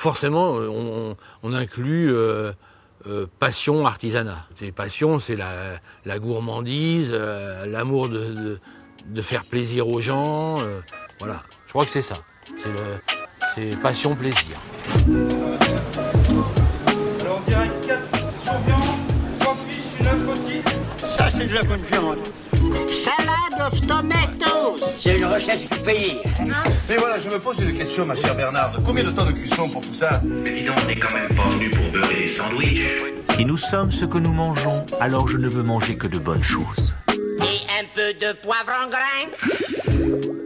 forcément, on, on inclut euh, euh, passion, artisanat. C'est passion, c'est la, la, gourmandise, euh, l'amour de, de, de, faire plaisir aux gens. Euh, voilà, je crois que c'est ça. C'est le, c'est passion, plaisir. Alors direct 4 sur viande, 3 fiches, une œuf rôti. Ça c'est de la bonne viande. Salade of tomatoes. C'est une recette du pays. Mais voilà, je me pose une question, ma chère Bernarde. Combien de temps de cuisson pour tout ça Mais dis donc, on n'est quand même pas venu pour beurrer des sandwichs. Si nous sommes ce que nous mangeons, alors je ne veux manger que de bonnes choses. Et un peu de poivre en grains.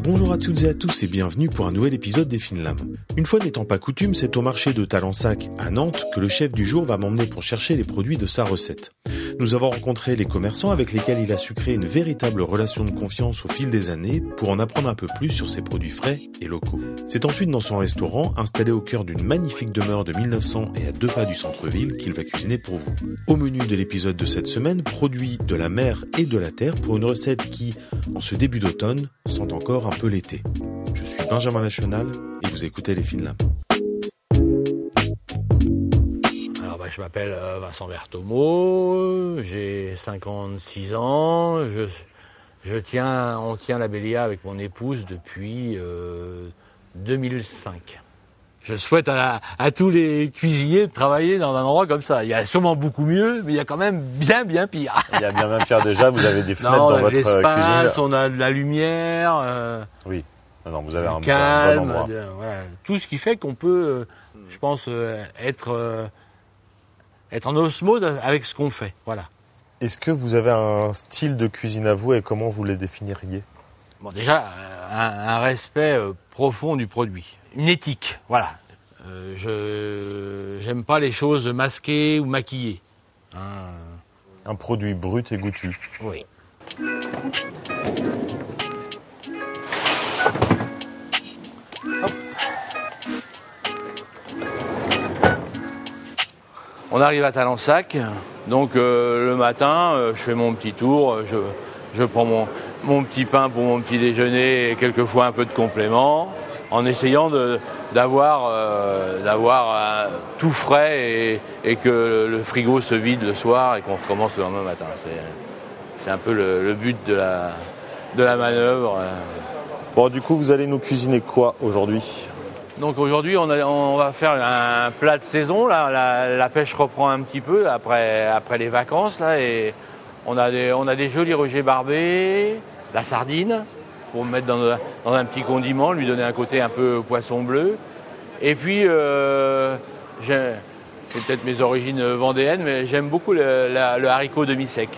Bonjour à toutes et à tous et bienvenue pour un nouvel épisode des Finlames. Une fois n'étant pas coutume, c'est au marché de Talensac à Nantes que le chef du jour va m'emmener pour chercher les produits de sa recette. Nous avons rencontré les commerçants avec lesquels il a su créer une véritable relation de confiance au fil des années pour en apprendre un peu plus sur ses produits frais et locaux. C'est ensuite dans son restaurant, installé au cœur d'une magnifique demeure de 1900 et à deux pas du centre-ville, qu'il va cuisiner pour vous. Au menu de l'épisode de cette semaine, produits de la mer et de la terre pour une recette qui, en ce début d'automne, sent encore un peu l'été. Je suis Benjamin National et vous écoutez les Finlames. Je m'appelle euh, Vincent Berthomeau, j'ai 56 ans, je, je tiens, on tient la Bélia avec mon épouse depuis euh, 2005. Je souhaite à, à, tous les cuisiniers de travailler dans un endroit comme ça. Il y a sûrement beaucoup mieux, mais il y a quand même bien, bien pire. Il y a bien, bien pire déjà. Vous avez des fenêtres non, dans on a votre cuisine. on a de la lumière. Euh, Oui. Non, non, vous avez un, calme, un bon endroit. de- voilà. tout ce qui fait qu'on peut, euh, je pense, euh, être, euh, être en osmose avec ce qu'on fait. Voilà. Est-ce que vous avez un style de cuisine à vous et comment vous les définiriez? Bon, déjà, euh, un, un respect euh, profond du produit, une éthique, voilà. Euh, je j'aime pas les choses masquées ou maquillées. Hein, Un produit brut et goûtu. oui. On arrive à Talensac, donc euh, le matin, euh, je fais mon petit tour, euh, je, je prends mon, mon petit pain pour mon petit déjeuner et quelquefois un peu de complément, en essayant euh, d'avoir euh, tout frais et, et que le, frigo se vide le soir et qu'on recommence le lendemain matin. C'est un peu le, le but de la, de la manœuvre. Bon, du coup, vous allez nous cuisiner quoi aujourd'hui? Donc aujourd'hui, on, va faire un plat de saison. Là, la, la pêche reprend un petit peu après, après les vacances. Là, et on a, des, on a des jolis rejets barbés, la sardine, pour mettre dans, un- dans un petit condiment, lui donner un côté un peu poisson bleu. Et puis, euh, c'est peut-être mes origines vendéennes, mais j'aime beaucoup le, la- le haricot demi-sec.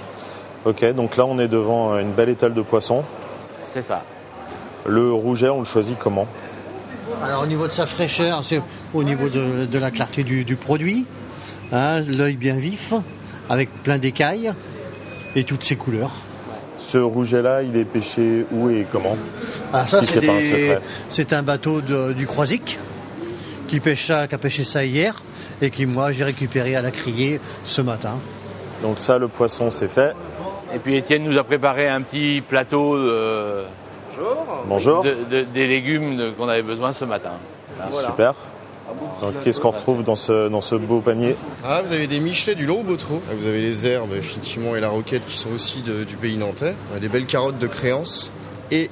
Ok, donc là, on est devant une belle étale de poisson. C'est ça. Le rouget, on le choisit comment? Alors au niveau de sa fraîcheur, c'est au niveau de, de la clarté du, du produit, hein, l'œil bien vif, avec plein d'écailles et toutes ses couleurs. Ce rouget-là, il est pêché où et comment Ah, ça, Si c'est un bateau de- du Croisic qui, pêche ça, qui a pêché ça hier et qui, moi, j'ai récupéré à la criée ce matin. Donc ça, le poisson, c'est fait. Et puis Étienne nous a préparé un petit plateau de, Bonjour. de- de- des légumes de- qu'on avait besoin ce matin. Super. Donc qu'est-ce qu'on retrouve dans ce, dans ce beau panier? Ah, vous avez des michelets du long Botreau. Ah, Vous avez les herbes, effectivement, et la roquette qui sont aussi de- du pays nantais. On a des belles carottes de créance. Et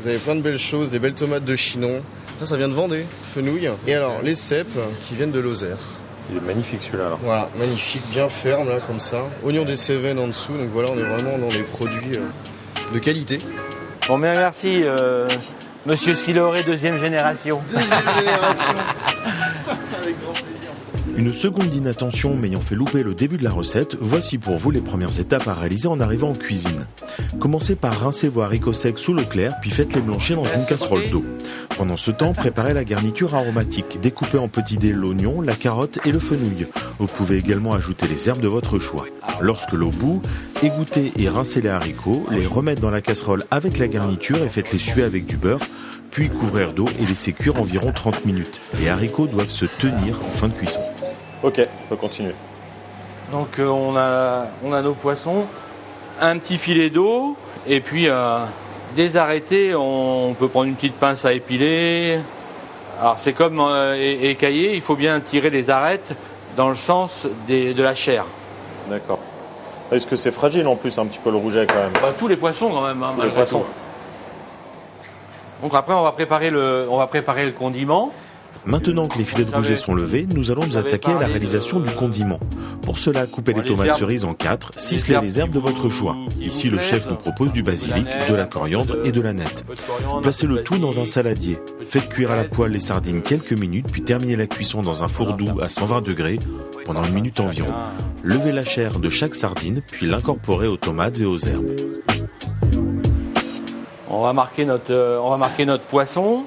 vous avez plein de belles choses, des belles tomates de Chinon. Ça, ça vient de Vendée, fenouil. Et alors, les cèpes qui viennent de Lozère. Il est magnifique celui-là. alors. Voilà, magnifique, bien ferme, là, comme ça. Oignons des Cévennes en dessous. Donc voilà, on est vraiment dans les produits euh, de qualité. Bon, bien merci, euh, Monsieur Siloré, deuxième génération. Deuxième génération. Une seconde inattention m'ayant fait louper le début de la recette, voici pour vous les premières étapes à réaliser en arrivant en cuisine. Commencez par rincer vos haricots secs sous l'eau claire, puis faites-les blanchir dans une casserole d'eau. Pendant ce temps, préparez la garniture aromatique. Découpez en petits dés l'oignon, la carotte et le fenouil. Vous pouvez également ajouter les herbes de votre choix. Lorsque l'eau bout, égouttez et rincez les haricots, les remettre dans la casserole avec la garniture et faites-les suer avec du beurre, puis couvrir d'eau et laisser cuire environ 30 minutes. Les haricots doivent se tenir en fin de cuisson. Ok, on peut continuer. Donc euh, on, a, on a nos poissons, un petit filet d'eau, et puis euh, dès arrêté, on peut prendre une petite pince à épiler, Alors c'est comme euh, é- écaillé, il faut bien tirer les arêtes dans le sens des- de la chair. D'accord. Est-ce que c'est fragile en plus un petit peu le rouget quand même? Bah, tous les poissons quand même, hein, Tous les poissons. tout. Donc après on va préparer le, on va préparer le condiment. Maintenant que les filets de rouget sont levés, nous allons nous attaquer à la réalisation de- du condiment. Pour cela, coupez les tomates cerises en quatre, ciselez les herbes de votre choix. Ici, le chef nous propose du basilic, de la coriandre et de la nette. Placez le tout dans un saladier. Faites cuire à la poêle les sardines quelques minutes, puis terminez la cuisson dans un four doux à 120 degrés pendant une minute environ. Levez la chair de chaque sardine, puis l'incorporez aux tomates et aux herbes. On va marquer notre, euh, on va marquer notre poisson.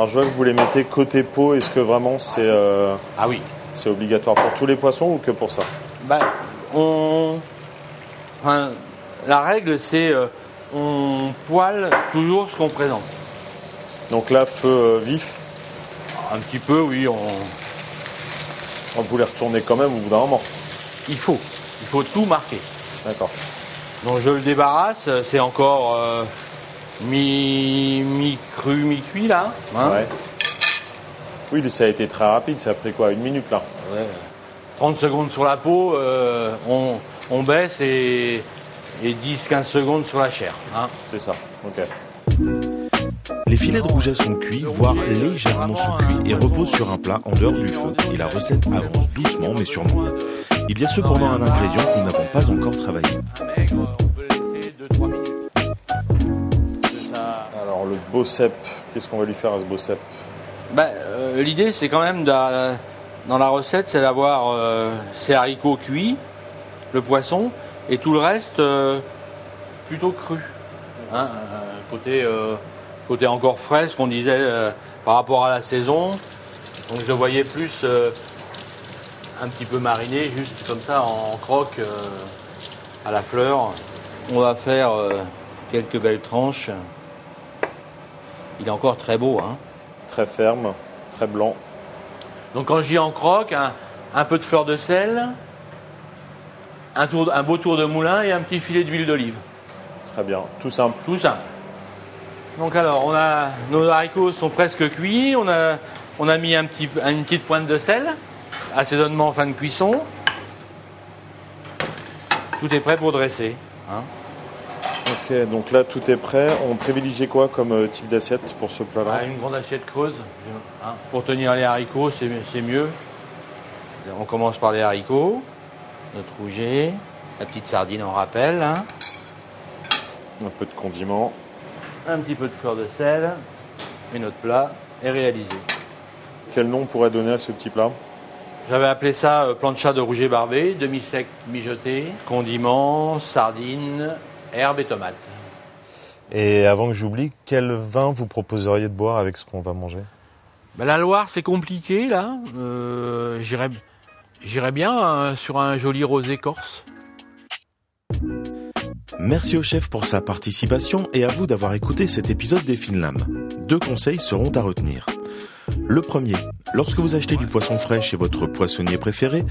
Alors je vois que vous les mettez côté peau, est-ce que vraiment c'est euh, Ah oui. c'est obligatoire pour tous les poissons ou que pour ça? Bah, on, enfin, la règle c'est euh, on poêle toujours ce qu'on présente. Donc là, feu euh, vif, Un petit peu, oui. On, vous les retournez quand même au bout d'un moment. il faut, il faut tout marquer. D'accord. Donc je le débarrasse. C'est encore euh, mi, mi cru, mi cuit là. hein. Ouais. Oui, ça a été très rapide, ça a pris quoi Une minute là 30 secondes sur la peau, euh, on, on baisse et, et 10-15 secondes sur la chair. hein. C'est ça, ok. Les filets de rouget sont cuits, voire légèrement sous-cuits, et reposent sur un plat en dehors du feu. Et la recette avance doucement mais sûrement. Il y a cependant un ingrédient que nous n'avons pas encore travaillé. Cep, qu'est-ce qu'on va lui faire à ce beau cep Ben, euh, L'idée, c'est quand même, d'a- dans la recette, c'est d'avoir euh, ces haricots cuits, le poisson, et tout le reste euh, plutôt cru. Hein, euh, côté, euh, côté encore frais, ce qu'on disait euh, par rapport à la saison. Donc je le voyais plus euh, un petit peu mariné, juste comme ça, en croque, euh, à la fleur. On va faire euh, quelques belles tranches. Il est encore très beau, hein. Très ferme, très blanc. Donc quand je dis en croque, un, un peu de fleur de sel, un, tour, un beau tour de moulin et un petit filet d'huile d'olive. Très bien, tout simple. Tout simple. Donc alors, on a, nos haricots sont presque cuits. On a, on a mis un petit, une petite pointe de sel, assaisonnement en fin de cuisson. Tout est prêt pour dresser. hein. Ok, donc là tout est prêt. On privilégie quoi comme euh, type d'assiette pour ce plat-là Ah, une grande assiette creuse. hein. Pour tenir les haricots, c'est mieux. On commence par les haricots, notre rouget, la petite sardine en rappel. hein. Un peu de condiment. un petit peu de fleur de sel, et notre plat est réalisé. Quel nom pourrait donner à ce petit plat? J'avais appelé ça euh, plancha de rouget barbé, demi-sec, mijoté, condiments, sardines, herbes et tomates. Et avant que j'oublie, quel vin vous proposeriez de boire avec ce qu'on va manger? Ben, la Loire, c'est compliqué là. Euh, J'irais bien euh, sur un joli rosé corse. Merci au chef pour sa participation et à vous d'avoir écouté cet épisode des Fines Lames. Deux conseils seront à retenir. Le premier, lorsque vous achetez du poisson frais chez votre poissonnier préféré,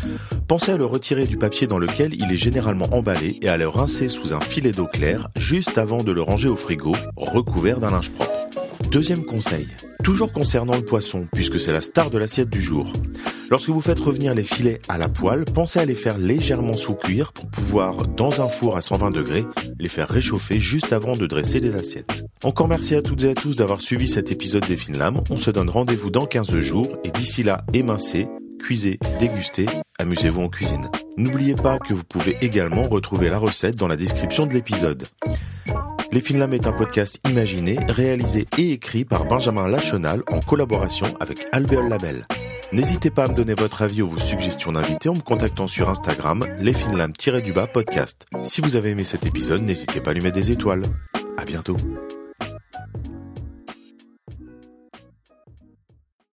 pensez à le retirer du papier dans lequel il est généralement emballé et à le rincer sous un filet d'eau claire juste avant de le ranger au frigo, recouvert d'un linge propre. Deuxième conseil, toujours concernant le poisson, puisque c'est la star de l'assiette du jour. Lorsque vous faites revenir les filets à la poêle, pensez à les faire légèrement sous-cuire pour pouvoir, dans un four à 120 degrés, les faire réchauffer juste avant de dresser les assiettes. Encore merci à toutes et à tous d'avoir suivi cet épisode des Fines. On se donne rendez-vous dans 15 jours et d'ici là, émincez, cuisez, dégustez, amusez-vous en cuisine. N'oubliez pas que vous pouvez également retrouver la recette dans la description de l'épisode. Les Fines Lames est un podcast imaginé, réalisé et écrit par Benjamin Lachenal en collaboration avec Alvéole Label. N'hésitez pas à me donner votre avis ou vos suggestions d'invités en me contactant sur Instagram, lesfinlames-podcast. Si vous avez aimé cet épisode, n'hésitez pas à lui mettre des étoiles. À bientôt.